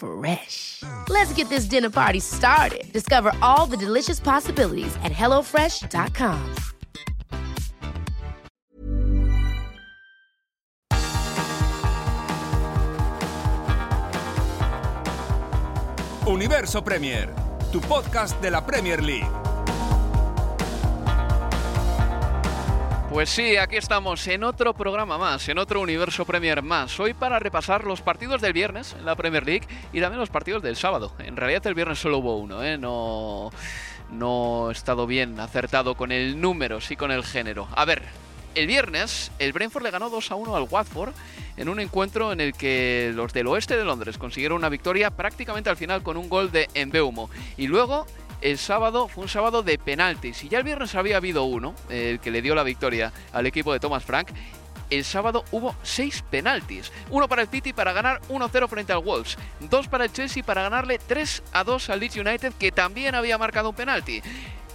Fresh. Let's get this dinner party started. Discover all the delicious possibilities at hellofresh.com. Universo Premier, tu podcast de la Premier League. Pues sí, aquí estamos en otro programa más, en otro Universo Premier más. Hoy para repasar los partidos del viernes en la Premier League y también los partidos del sábado. En realidad el viernes solo hubo uno, ¿eh? No, no he estado bien acertado con el número, sí con el género. A ver, el viernes el Brentford le ganó 2 a 1 al Watford en un encuentro en el que los del oeste de Londres consiguieron una victoria prácticamente al final con un gol de Embeumo. Y luego el sábado fue un sábado de penaltis y ya el viernes había habido uno, el que le dio la victoria al equipo de Thomas Frank. El sábado hubo seis penaltis. Uno para el City para ganar 1-0 frente al Wolves. Dos para el Chelsea para ganarle 3 a 2 al Leeds United que también había marcado un penalti.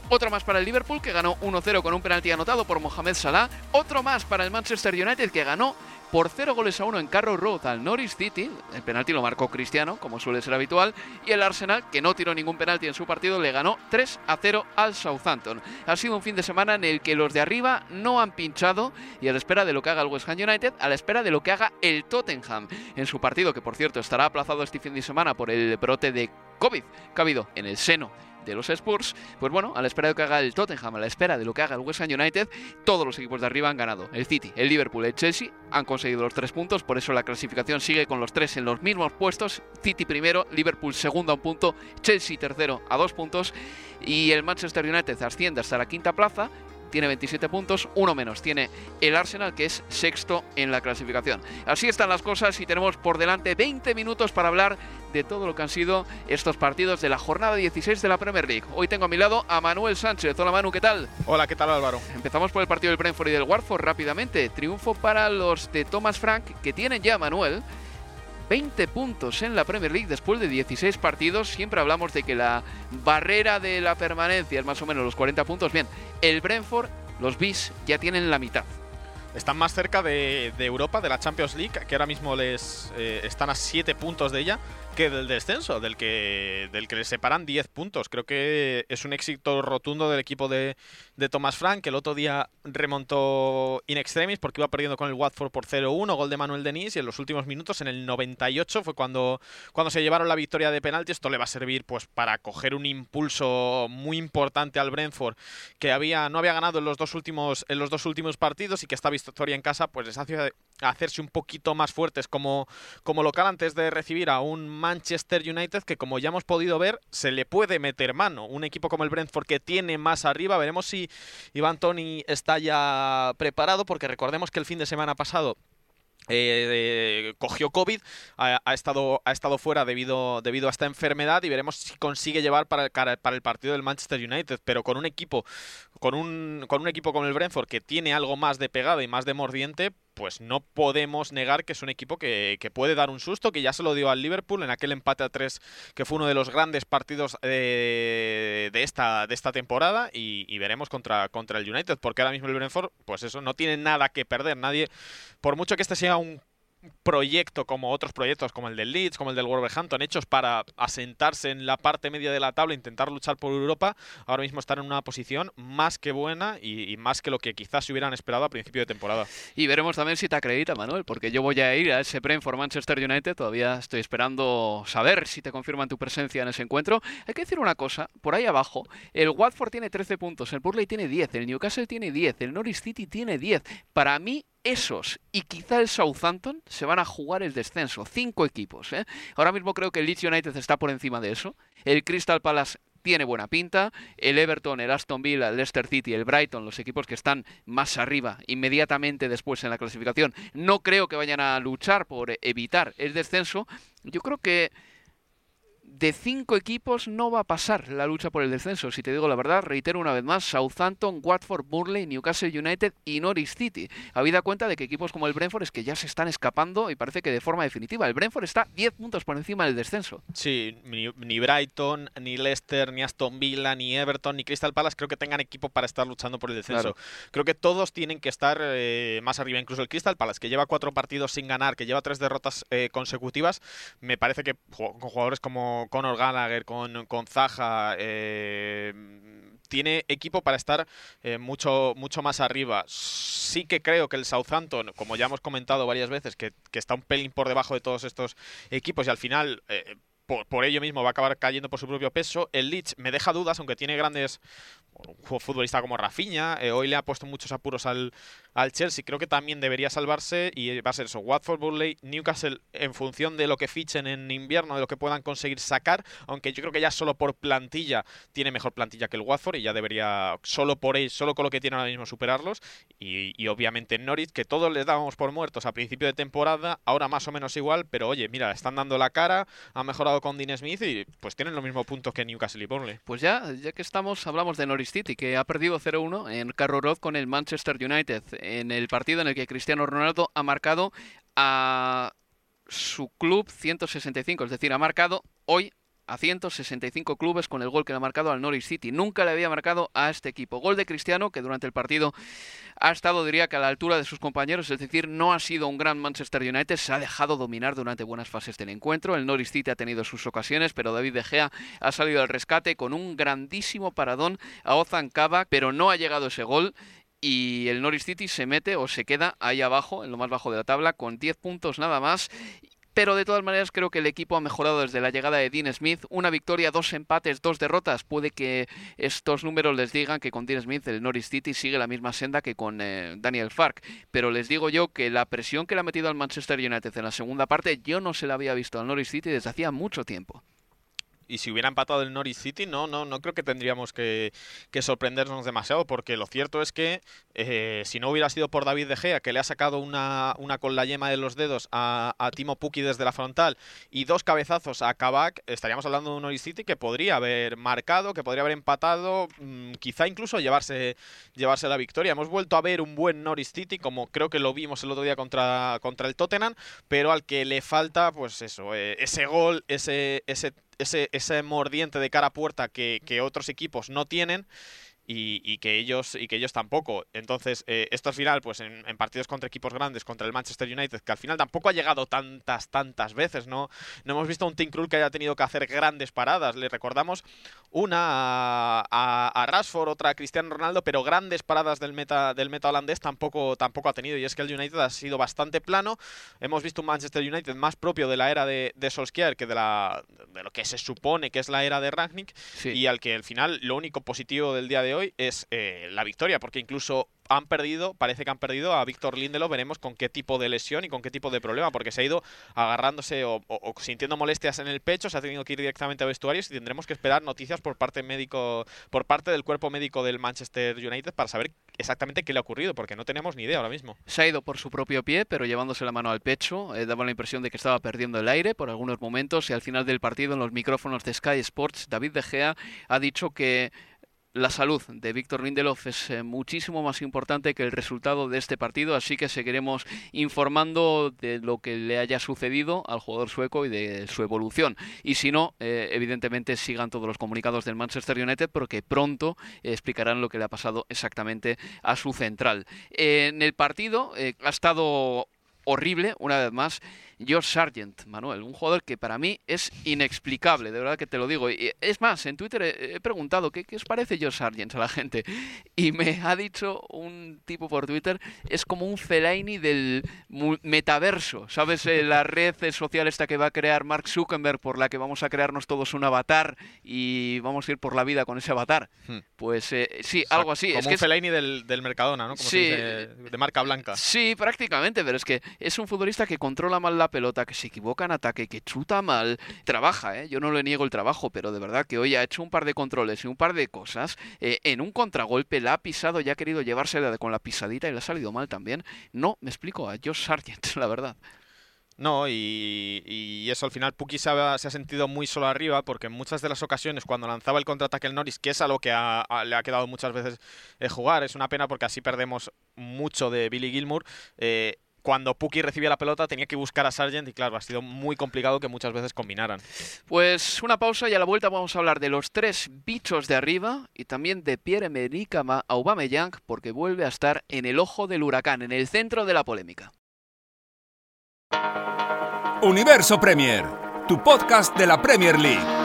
Otro más para el Liverpool que ganó 1-0 con un penalti anotado por Mohamed Salah. Otro más para el Manchester United que ganó por 0 goles a 1 en Carrow Road al Norwich City. El penalti lo marcó Cristiano, como suele ser habitual. Y el Arsenal, que no tiró ningún penalti en su partido, le ganó 3 a 0 al Southampton. Ha sido un fin de semana en el que los de arriba no han pinchado y a la espera de lo que haga el West Ham United, a la espera de lo que haga el Tottenham en su partido, que por cierto estará aplazado este fin de semana por el brote de COVID que ha habido en el seno de los Spurs, pues bueno, a la espera de lo que haga el Tottenham, a la espera de lo que haga el West Ham United, todos los equipos de arriba han ganado. El City, el Liverpool, el Chelsea han conseguido los tres puntos, por eso la clasificación sigue con los tres en los mismos puestos. City primero, Liverpool segundo a un punto, Chelsea tercero a dos puntos y el Manchester United asciende hasta la quinta plaza tiene 27 puntos, uno menos tiene el Arsenal, que es sexto en la clasificación. Así están las cosas y tenemos por delante 20 minutos para hablar de todo lo que han sido estos partidos de la jornada 16 de la Premier League. Hoy tengo a mi lado a Manuel Sánchez. Hola Manu, ¿qué tal? Hola, ¿qué tal Álvaro? Empezamos por el partido del Brentford y del Watford rápidamente. Triunfo para los de Thomas Frank, que tienen ya, Manuel, 20 puntos en la Premier League después de 16 partidos. Siempre hablamos de que la barrera de la permanencia es más o menos los 40 puntos. Bien, el Brentford, los Bees, ya tienen la mitad. Están más cerca de, de Europa, de la Champions League, que ahora mismo les eh, están a 7 puntos de ella, que del descenso, del que, del que les separan 10 puntos. Creo que es un éxito rotundo del equipo de, de Thomas Frank, que el otro día remontó in extremis porque iba perdiendo con el Watford por 0-1, gol de Manuel Denis, y en los últimos minutos, en el 98, fue cuando, cuando se llevaron la victoria de penalti. Esto le va a servir pues para coger un impulso muy importante al Brentford, que había, no había ganado en los dos últimos, en los dos últimos partidos y que esta victoria en casa pues les hace hacerse un poquito más fuertes como, como local antes de recibir a un Manchester United que como ya hemos podido ver se le puede meter mano. Un equipo como el Brentford que tiene más arriba, veremos si Iván Tony está ya preparado porque recordemos que el fin de semana pasado eh, cogió COVID, ha, ha, estado, ha estado fuera debido, debido a esta enfermedad y veremos si consigue llevar para el, para el partido del Manchester United, pero con un equipo con un, con un equipo como el Brentford que tiene algo más de pegada y más de mordiente, pues no podemos negar que es un equipo que, que, puede dar un susto, que ya se lo dio al Liverpool en aquel empate a tres, que fue uno de los grandes partidos de, de esta, de esta temporada, y, y, veremos contra, contra el United, porque ahora mismo el Brentford, pues eso, no tiene nada que perder, nadie, por mucho que este sea un proyecto como otros proyectos como el del Leeds, como el del Wolverhampton, hechos para asentarse en la parte media de la tabla, intentar luchar por Europa, ahora mismo están en una posición más que buena y, más que lo que quizás se hubieran esperado a principio de temporada. Y veremos también si te acredita, Manuel, porque yo voy a ir a ese Brentford Manchester United, todavía estoy esperando saber si te confirman tu presencia en ese encuentro. Hay que decir una cosa, por ahí abajo, el Watford tiene 13 puntos, el Burley tiene 10, el Newcastle tiene 10, el Norwich City tiene 10. Para mí esos y quizá el Southampton se van a jugar el descenso. Cinco equipos. ¿eh? Ahora mismo creo que el Leeds United está por encima de eso. El Crystal Palace tiene buena pinta. El Everton, el Aston Villa, el Leicester City, el Brighton, los equipos que están más arriba inmediatamente después en la clasificación, no creo que vayan a luchar por evitar el descenso. Yo creo que de cinco equipos no va a pasar la lucha por el descenso. Si te digo la verdad, reitero una vez más, Southampton, Watford, Burley, Newcastle United y Norwich City. Habida cuenta de que equipos como el Brentford es que ya se están escapando y parece que de forma definitiva. El Brentford está 10 puntos por encima del descenso. Sí, ni, Brighton, ni Leicester, ni Aston Villa, ni Everton, ni Crystal Palace creo que tengan equipo para estar luchando por el descenso. Creo que todos tienen que estar eh, más arriba. Incluso el Crystal Palace, que lleva cuatro partidos sin ganar, que lleva tres derrotas eh, consecutivas, me parece que con jugadores como Conor Gallagher, con, con Zaha, eh, tiene equipo para estar eh, mucho, mucho más arriba. Sí que creo que el Southampton, como ya hemos comentado varias veces, que, está un pelín por debajo de todos estos equipos y al final... Eh, por, ello mismo va a acabar cayendo por su propio peso. El Leeds me deja dudas, aunque tiene grandes un futbolista como Rafinha. hoy le ha puesto muchos apuros al, al Chelsea. Creo que también debería salvarse y va a ser eso. Watford, Burley, Newcastle en función de lo que fichen en invierno, de lo que puedan conseguir sacar, aunque yo creo que ya solo por plantilla tiene mejor plantilla que el Watford y ya debería solo por él, solo con lo que tiene ahora mismo superarlos. Y, obviamente Norwich, que todos les dábamos por muertos a principio de temporada, ahora más o menos igual, pero oye, mira, están dando la cara, han mejorado con Dean Smith y pues tienen los mismos puntos que Newcastle y Burnley. Pues ya, ya que estamos, hablamos de Norwich City, que ha perdido 0-1 en Carroll Road con el Manchester United en el partido en el que Cristiano Ronaldo ha marcado a su club 165, es decir, ha marcado hoy a 165 clubes con el gol que le ha marcado al Norwich City. Nunca le había marcado a este equipo. Gol de Cristiano que durante el partido ha estado, diría que a la altura de sus compañeros, es decir, no ha sido un gran Manchester United, se ha dejado dominar durante buenas fases del encuentro. El Norwich City ha tenido sus ocasiones, pero David De Gea ha salido al rescate con un grandísimo paradón a Ozan Kabak, pero no ha llegado ese gol y el Norwich City se mete o se queda ahí abajo, en lo más bajo de la tabla, con 10 puntos nada más. Pero de todas maneras creo que el equipo ha mejorado desde la llegada de Dean Smith. Una victoria, dos empates, dos derrotas. Puede que estos números les digan que con Dean Smith el Norwich City sigue la misma senda que con eh, Daniel Fark. Pero les digo yo que la presión que le ha metido al Manchester United en la segunda parte yo no se la había visto al Norwich City desde hacía mucho tiempo y si hubiera empatado el Norwich City, no, no, no creo que tendríamos que, sorprendernos demasiado, porque lo cierto es que eh, si no hubiera sido por David De Gea, que le ha sacado una, una con la yema de los dedos a, Timo Pukki desde la frontal y dos cabezazos a Kabak, estaríamos hablando de un Norwich City que podría haber marcado, que podría haber empatado, mm, quizá incluso llevarse, llevarse la victoria. Hemos vuelto a ver un buen Norwich City, como creo que lo vimos el otro día contra, contra el Tottenham, pero al que le falta, pues eso, eh, ese gol, ese, ese ese, ese mordiente de cara a puerta que, que otros equipos no tienen y, que ellos y que ellos tampoco. Entonces, eh, esto al final, pues en, partidos contra equipos grandes, contra el Manchester United, que al final tampoco ha llegado tantas, tantas veces, ¿no? No hemos visto a un Tim Krul que haya tenido que hacer grandes paradas. Le recordamos una a, a, Rashford, otra a Cristiano Ronaldo, pero grandes paradas del meta, del meta holandés tampoco, tampoco ha tenido. Y es que el United ha sido bastante plano. Hemos visto un Manchester United más propio de la era de, de Solskjaer que de, la, de lo que se supone que es la era de Ragnick. Y al que al final lo único positivo del día de hoy es eh, la victoria, porque incluso han perdido, parece que han perdido a Víctor Lindelof, veremos con qué tipo de lesión y con qué tipo de problema, porque se ha ido agarrándose o, sintiendo molestias en el pecho, se ha tenido que ir directamente a vestuarios y tendremos que esperar noticias por parte médico, por parte del cuerpo médico del Manchester United para saber exactamente qué le ha ocurrido, porque no tenemos ni idea ahora mismo. Se ha ido por su propio pie, pero llevándose la mano al pecho, eh, daba la impresión de que estaba perdiendo el aire por algunos momentos y al final del partido en los micrófonos de Sky Sports, David De Gea ha dicho que la salud de Víctor Lindelof es eh, muchísimo más importante que el resultado de este partido, así que seguiremos informando de lo que le haya sucedido al jugador sueco y de su evolución. Y si no, eh, evidentemente sigan todos los comunicados del Manchester United porque pronto explicarán lo que le ha pasado exactamente a su central. en el partido ha estado horrible, una vez más, George Sargent, Manuel, un jugador que para mí es inexplicable, de verdad que te lo digo. Y es más, en Twitter he, preguntado ¿qué, os parece George Sargent a la gente y me ha dicho un tipo por Twitter, es como un Fellaini del metaverso, ¿sabes? Eh, la red social esta que va a crear Mark Zuckerberg por la que vamos a crearnos todos un avatar y vamos a ir por la vida con ese avatar. Hmm. Pues eh, sí, algo así. Como es un que Fellaini del, del, Mercadona, ¿no? Como sí, de marca blanca. Sí, prácticamente, pero es que es un futbolista que controla mal la pelota, que se equivoca en ataque, que chuta mal, trabaja, ¿eh? yo no le niego el trabajo, pero de verdad que hoy ha hecho un par de controles y un par de cosas, eh, en un contragolpe la ha pisado y ha querido llevársela con la pisadita y le ha salido mal también. No, me explico, a Josh Sargent, la verdad. No, y, eso al final Puki se ha, sentido muy solo arriba porque en muchas de las ocasiones cuando lanzaba el contraataque el Norris, que es a lo que le ha quedado muchas veces eh, jugar, es una pena porque así perdemos mucho de Billy Gilmour, cuando Puki recibía la pelota tenía que buscar a Sargent y claro, ha sido muy complicado que muchas veces combinaran. Pues una pausa y a la vuelta vamos a hablar de los tres bichos de arriba y también de Pierre-Emerick Aubameyang porque vuelve a estar en el ojo del huracán, en el centro de la polémica. Universo Premier, tu podcast de la Premier League.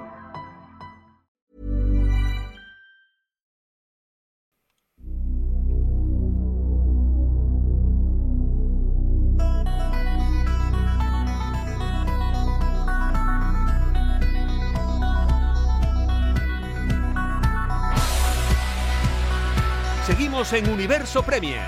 En Universo Premier.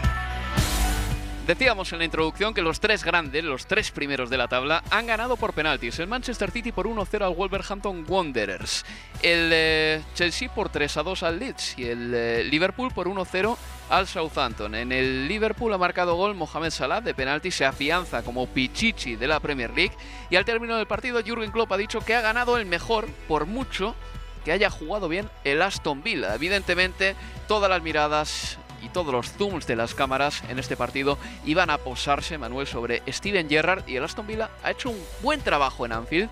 Decíamos en la introducción que los tres grandes, los tres primeros de la tabla, han ganado por penaltis. El Manchester City por 1-0 al Wolverhampton Wanderers. El eh, Chelsea por 3-2 al Leeds. Y el eh, Liverpool por 1-0 al Southampton. En el Liverpool ha marcado gol Mohamed Salah de penalti. Se afianza como pichichi de la Premier League. Y al término del partido, Jürgen Klopp ha dicho que ha ganado el mejor, por mucho, que haya jugado bien el Aston Villa. Evidentemente, todas las miradas y todos los zooms de las cámaras en este partido iban a posarse, Manuel, sobre Steven Gerrard y el Aston Villa ha hecho un buen trabajo en Anfield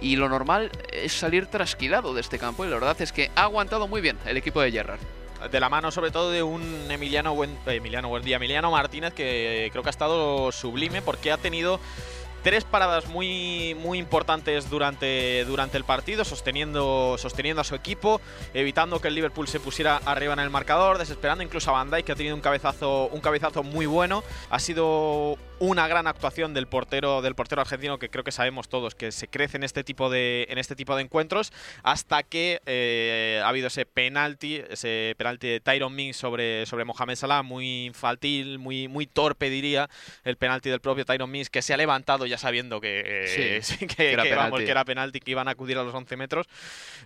y lo normal es salir trasquilado de este campo y la verdad es que ha aguantado muy bien el equipo de Gerrard. De la mano sobre todo de un Emiliano buen, Emiliano buen día, Emiliano Martínez que creo que ha estado sublime porque ha tenido tres paradas muy, muy importantes durante, durante el partido, sosteniendo, sosteniendo a su equipo, evitando que el Liverpool se pusiera arriba en el marcador, desesperando incluso a Van Dijk, que ha tenido un cabezazo, un cabezazo muy bueno. Ha sido una gran actuación del portero del portero argentino que creo que sabemos todos que se crece en este tipo de en este tipo de encuentros hasta que eh, ha habido ese penalti ese penalti de Tyron Mings sobre sobre Mohamed Salah muy infantil muy muy torpe diría el penalti del propio Tyron Mings que se ha levantado ya sabiendo que, que, era, penalti. que era penalti que iban a acudir a los 11 metros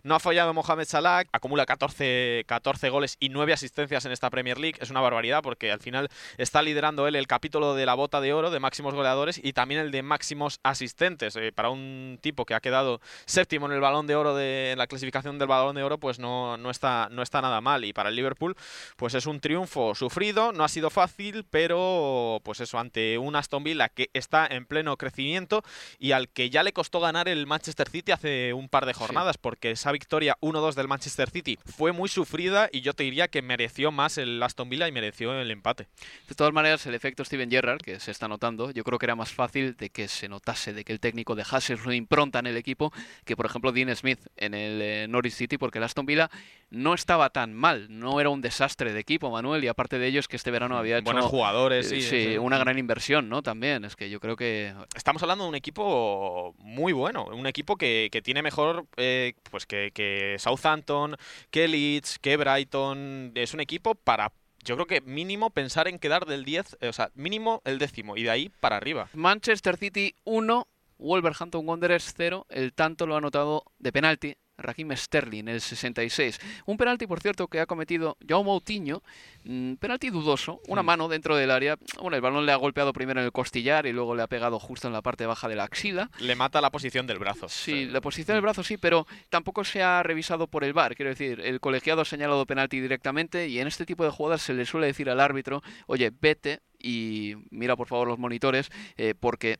no ha fallado Mohamed Salah acumula 14 14 goles y 9 asistencias en esta Premier League es una barbaridad porque al final está liderando él el capítulo de la bota de oro de máximos goleadores y también el de máximos asistentes. Eh, para un tipo que ha quedado séptimo en el balón de oro de en la clasificación del balón de oro, pues no, no, está, no está nada mal. Y para el Liverpool, pues es un triunfo sufrido, no ha sido fácil, pero pues eso, ante un Aston Villa que está en pleno crecimiento y al que ya le costó ganar el Manchester City hace un par de jornadas, porque esa victoria 1-2 del Manchester City fue muy sufrida y yo te diría que mereció más el Aston Villa y mereció el empate. De todas maneras, el efecto Steven Gerrard, que se está notando, yo creo que era más fácil de que se notase, de que el técnico dejase su impronta en el equipo que, por ejemplo, Dean Smith en el eh, Norwich City, porque el Aston Villa no estaba tan mal, no era un desastre de equipo, Manuel, y aparte de ello es que este verano había hecho... Buenos jugadores, eh, sí, una gran inversión, ¿no? También, es que yo creo que... Estamos hablando de un equipo muy bueno, un equipo que, tiene mejor, eh, pues que, que Southampton, que Leeds, que Brighton, es un equipo para yo creo que mínimo pensar en quedar del 10, eh, o sea, mínimo el décimo y de ahí para arriba. Manchester City 1, Wolverhampton Wanderers 0, el tanto lo ha anotado de penalti Raheem Sterling, el 66. Un penalti, por cierto, que ha cometido Jaume Moutinho, mm, penalti dudoso, una mano dentro del área. Bueno, el balón le ha golpeado primero en el costillar y luego le ha pegado justo en la parte baja de la axila. Le mata la posición del brazo. Sí, la posición del brazo sí, pero tampoco se ha revisado por el VAR. Quiero decir, el colegiado ha señalado penalti directamente y en este tipo de jugadas se le suele decir al árbitro, oye, vete y mira por favor los monitores, eh, porque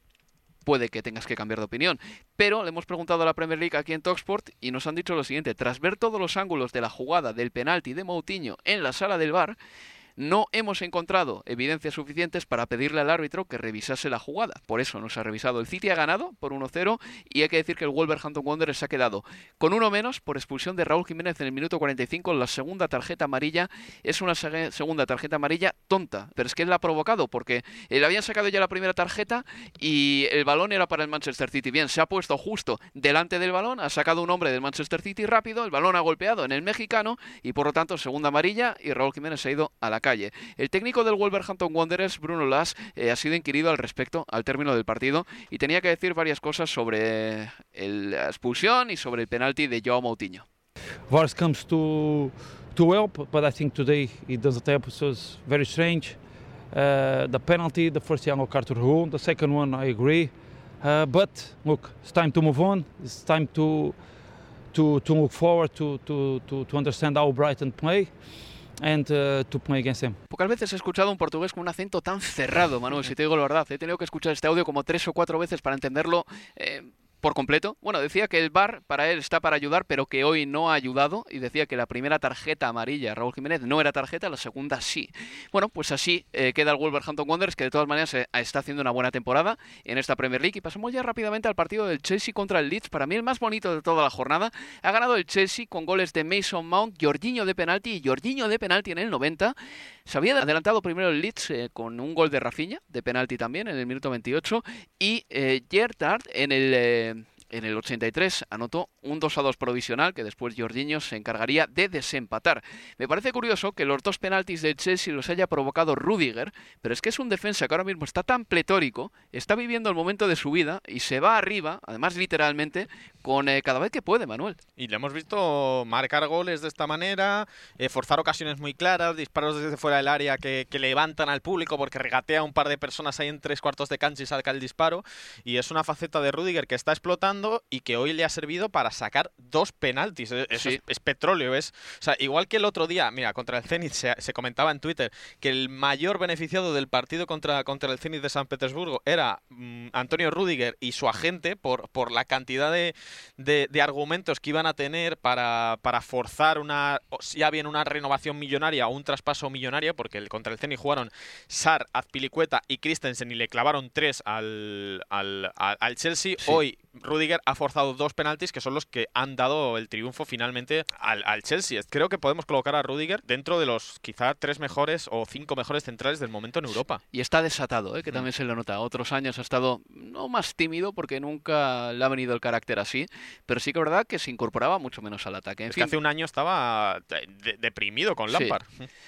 puede que tengas que cambiar de opinión. Pero le hemos preguntado a la Premier League aquí en Talksport y nos han dicho lo siguiente, tras ver todos los ángulos de la jugada del penalti de Moutinho en la sala del bar, no hemos encontrado evidencias suficientes para pedirle al árbitro que revisase la jugada. Por eso nos ha revisado. El City ha ganado por 1-0 y hay que decir que el Wolverhampton Wanderers ha quedado con uno menos por expulsión de Raúl Jiménez en el minuto 45. La segunda tarjeta amarilla es una segunda tarjeta amarilla tonta, pero es que él la ha provocado porque le habían sacado ya la primera tarjeta y el balón era para el Manchester City. Bien, se ha puesto justo delante del balón, ha sacado un hombre del Manchester City rápido, el balón ha golpeado en el mexicano y por lo tanto segunda amarilla y Raúl Jiménez se ha ido a la calle. El técnico del Wolverhampton Wanderers, Bruno Las, eh, ha sido inquirido al respecto al término del partido y tenía que decir varias cosas sobre la expulsión y sobre el penalti de Joao Moutinho. VAR comes to to help, but I think today it doesn't help. So it's very strange. Uh, the penalty, the first yellow card to Raul, the second one I agree. Uh, but look, it's time to move on. It's time to to to look forward to to to, to understand how Brighton play. And uh, to play against them. Pocas veces he escuchado un portugués con un acento tan cerrado, Manuel, si te digo la verdad. He tenido que escuchar este audio como tres o cuatro veces para entenderlo. Eh, por completo. Bueno, decía que el VAR para él está para ayudar, pero que hoy no ha ayudado y decía que la primera tarjeta amarilla, Raúl Jiménez, no era tarjeta, la segunda sí. Bueno, pues así eh, queda el Wolverhampton Wanderers, que de todas maneras eh, está haciendo una buena temporada en esta Premier League. Y pasamos ya rápidamente al partido del Chelsea contra el Leeds, para mí el más bonito de toda la jornada. Ha ganado el Chelsea con goles de Mason Mount, Jorginho de penalti y Jorginho de penalti en el 90. Se había adelantado primero el Leeds eh, con un gol de Rafinha, de penalti también, en el minuto 28, y eh, en el en el 83 anotó un 2 a 2 provisional que después Jorginho se encargaría de desempatar. Me parece curioso que los dos penaltis del Chelsea los haya provocado Rudiger, pero es que es un defensa que ahora mismo está tan pletórico, está viviendo el momento de su vida y se va arriba, además literalmente, con eh, cada vez que puede, Manuel. Y le hemos visto marcar goles de esta manera, eh, forzar ocasiones muy claras, disparos desde fuera del área que, levantan al público porque regatea a un par de personas ahí en tres cuartos de cancha y saca el disparo. Y es una faceta de Rudiger que está explotando y que hoy le ha servido para sacar dos penaltis. E-, eso es, petróleo, es. O sea, igual que el otro día, mira, contra el Zenit se, comentaba en Twitter que el mayor beneficiado del partido contra, contra el Zenit de San Petersburgo era mm, Antonio Rudiger y su agente por, por la cantidad de, de, argumentos que iban a tener para, para forzar una, ya bien una renovación millonaria o un traspaso millonario, porque el, contra el Zenit jugaron Sar, Azpilicueta y Christensen y le clavaron tres al, al, al Chelsea. Hoy Rudiger Rudiger ha forzado dos penaltis que son los que han dado el triunfo finalmente al, al Chelsea. Creo que podemos colocar a Rudiger dentro de los quizá tres mejores o cinco mejores centrales del momento en Europa. Y está desatado, ¿eh? que también mm. se lo nota. Otros años ha estado no más tímido porque nunca le ha venido el carácter así, pero sí que es verdad que se incorporaba mucho menos al ataque. es que hace un año estaba deprimido con Lampard.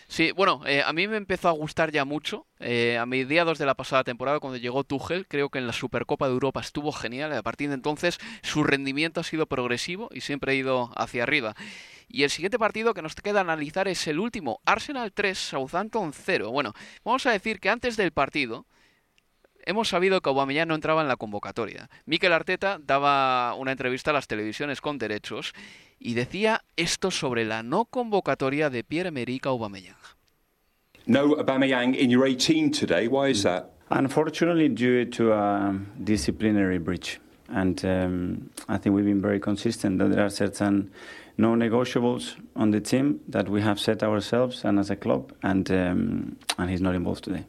Sí, bueno, eh, a mí me empezó a gustar ya mucho. Eh, a mediados de la pasada temporada, cuando llegó Tuchel, creo que en la Supercopa de Europa estuvo genial. A partir de entonces, su rendimiento ha sido progresivo y siempre ha ido hacia arriba. Y el siguiente partido que nos queda analizar es el último, Arsenal 3, Southampton 0. Bueno, vamos a decir que antes del partido hemos sabido que Aubameyang no entraba en la convocatoria. Mikel Arteta daba una entrevista a las televisiones con derechos y decía esto sobre la no convocatoria de Pierre-Emerick Aubameyang. No Aubameyang in your 18 today. Why is that? Unfortunately, due to a disciplinary breach. And um, I think we've been very consistent that there are certain no negotiables on the team that we have set ourselves and as a club, and um, and he's not involved today.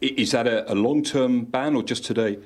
Is that a, a long-term ban or just today?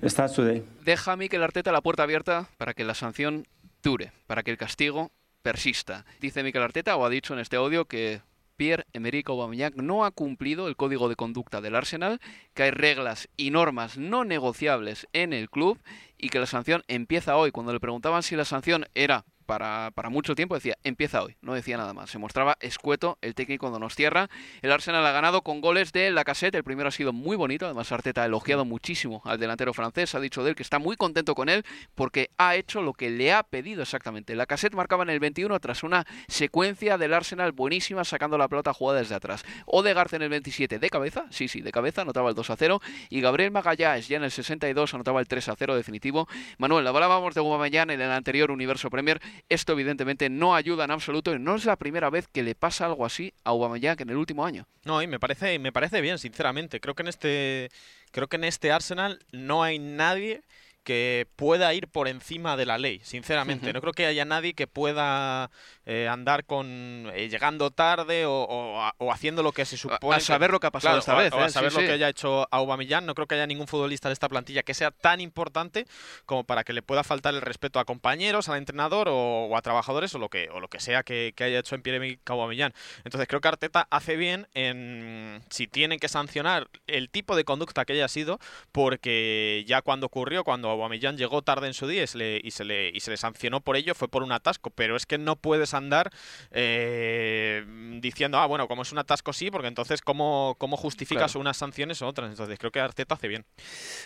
It starts today. Deja a Mikel Arteta la puerta abierta para que la sanción dure, para que el castigo persista. Dice Mikel Arteta o ha dicho en este audio que Pierre-Emerick Aubameyang no ha cumplido el código de conducta del Arsenal, que hay reglas y normas no negociables en el club y que la sanción empieza hoy. Cuando le preguntaban si la sanción era para, mucho tiempo decía, empieza hoy, no decía nada más. Se mostraba escueto el técnico cuando nos cierra. El Arsenal ha ganado con goles de Lacazette, el primero ha sido muy bonito, además Arteta ha elogiado muchísimo al delantero francés, ha dicho de él que está muy contento con él porque ha hecho lo que le ha pedido exactamente. Lacazette marcaba en el 21 tras una secuencia del Arsenal buenísima sacando la pelota jugada desde atrás. Odegaard en el 27 de cabeza, sí, sí, de cabeza, anotaba el 2 a 0 y Gabriel Magallanes ya en el 62 anotaba el 3 a 0 definitivo. Manuel, hablábamos de Aubameyang en el anterior Universo Premier esto evidentemente no ayuda en absoluto y no es la primera vez que le pasa algo así a Aubameyang en el último año. No, y me parece me parece bien, sinceramente. Creo que en este creo que en este Arsenal no hay nadie que pueda ir por encima de la ley, sinceramente. No creo que haya nadie que pueda eh, andar con eh, llegando tarde o, haciendo lo que se supone. A, saber lo que ha pasado esta vez. a ¿eh? saber lo que haya hecho Aubameyang. No creo que haya ningún futbolista de esta plantilla que sea tan importante como para que le pueda faltar el respeto a compañeros, al entrenador o, a trabajadores o lo que, o lo que sea que, haya hecho en Pierre Aubameyang. Entonces creo que Arteta hace bien en si tiene que sancionar el tipo de conducta que haya sido, porque ya cuando ocurrió, cuando Aubameyang llegó tarde en su día y se, le, y, se le, y se le sancionó por ello, fue por un atasco. Pero es que no puedes andar eh, diciendo, ah, bueno, como es un atasco sí, porque entonces, ¿cómo, cómo justificas unas sanciones o otras? Entonces creo que Arteta hace bien.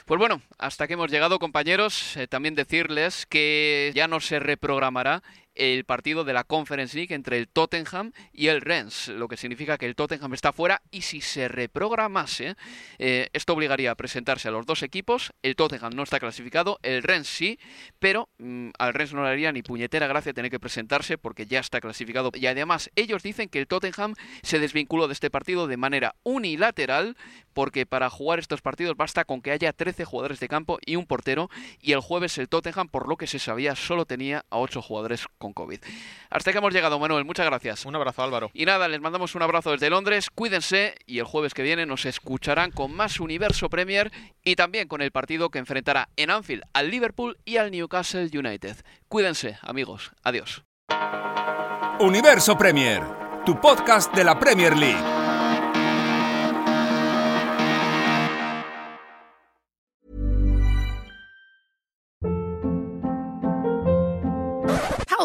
Pues bueno, hasta que hemos llegado, compañeros, eh, también decirles que ya no se reprogramará el partido de la Conference League entre el Tottenham y el Rennes, lo que significa que el Tottenham está fuera y si se reprogramase, eh, esto obligaría a presentarse a los dos equipos, el Tottenham no está clasificado, el Rennes sí, pero mm, al Rennes no le haría ni puñetera gracia tener que presentarse porque ya está clasificado. Y además ellos dicen que el Tottenham se desvinculó de este partido de manera unilateral porque para jugar estos partidos basta con que haya 13 jugadores de campo y un portero y el jueves el Tottenham por lo que se sabía solo tenía a 8 jugadores con COVID. Hasta que hemos llegado, Manuel. Muchas gracias. Un abrazo, Álvaro. Y nada, les mandamos un abrazo desde Londres. Cuídense y el jueves que viene nos escucharán con más Universo Premier y también con el partido que enfrentará en Anfield al Liverpool y al Newcastle United. Cuídense, amigos. Adiós. Universo Premier, tu podcast de la Premier League.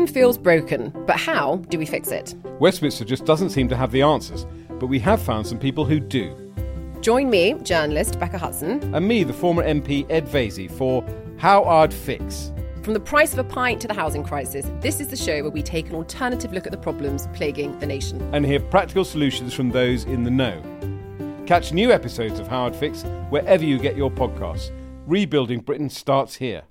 Britain feels broken, but how do we fix it? Westminster just doesn't seem to have the answers, but we have found some people who do. Join me, journalist Becca Hudson, and me, the former MP Ed Vasey, for How I'd Fix. From the price of a pint to the housing crisis, this is the show where we take an alternative look at the problems plaguing the nation. And hear practical solutions from those in the know. Catch new episodes of How I'd Fix wherever you get your podcasts. Rebuilding Britain starts here.